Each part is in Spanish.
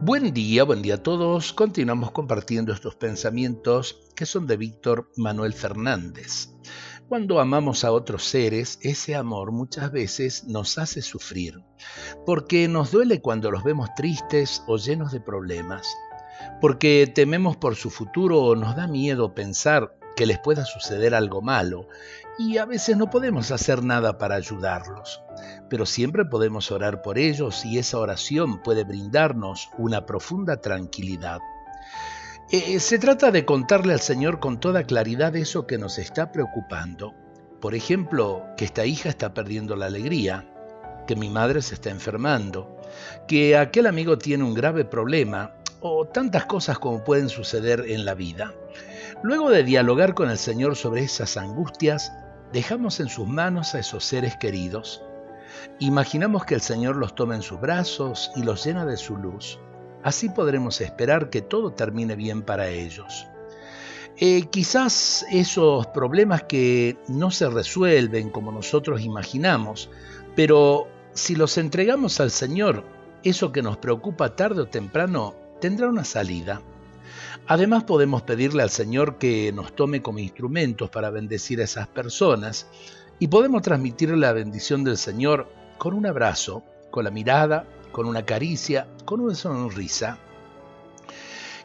Buen día, buen día a todos. Continuamos compartiendo estos pensamientos que son de Víctor Manuel Fernández. Cuando amamos a otros seres, ese amor muchas veces nos hace sufrir, porque nos duele cuando los vemos tristes o llenos de problemas, porque tememos por su futuro o nos da miedo pensar que les pueda suceder algo malo y a veces no podemos hacer nada para ayudarlos, pero siempre podemos orar por ellos y esa oración puede brindarnos una profunda tranquilidad. Eh, se trata de contarle al Señor con toda claridad eso que nos está preocupando. Por ejemplo, que esta hija está perdiendo la alegría, que mi madre se está enfermando, que aquel amigo tiene un grave problema o tantas cosas como pueden suceder en la vida. Luego de dialogar con el Señor sobre esas angustias, dejamos en sus manos a esos seres queridos. Imaginamos que el Señor los toma en sus brazos y los llena de su luz. Así podremos esperar que todo termine bien para ellos. Eh, quizás esos problemas que no se resuelven como nosotros imaginamos, pero si los entregamos al Señor, eso que nos preocupa tarde o temprano tendrá una salida. Además podemos pedirle al Señor que nos tome como instrumentos para bendecir a esas personas y podemos transmitirle la bendición del Señor con un abrazo, con la mirada, con una caricia, con una sonrisa.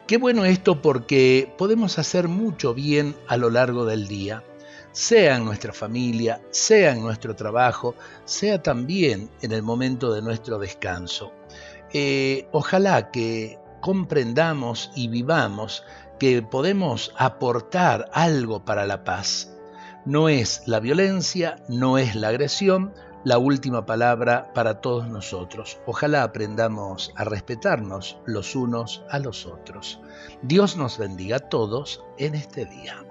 Qué bueno esto porque podemos hacer mucho bien a lo largo del día, sea en nuestra familia, sea en nuestro trabajo, sea también en el momento de nuestro descanso. Eh, ojalá que comprendamos y vivamos que podemos aportar algo para la paz. No es la violencia, no es la agresión, la última palabra para todos nosotros. Ojalá aprendamos a respetarnos los unos a los otros. Dios nos bendiga a todos en este día.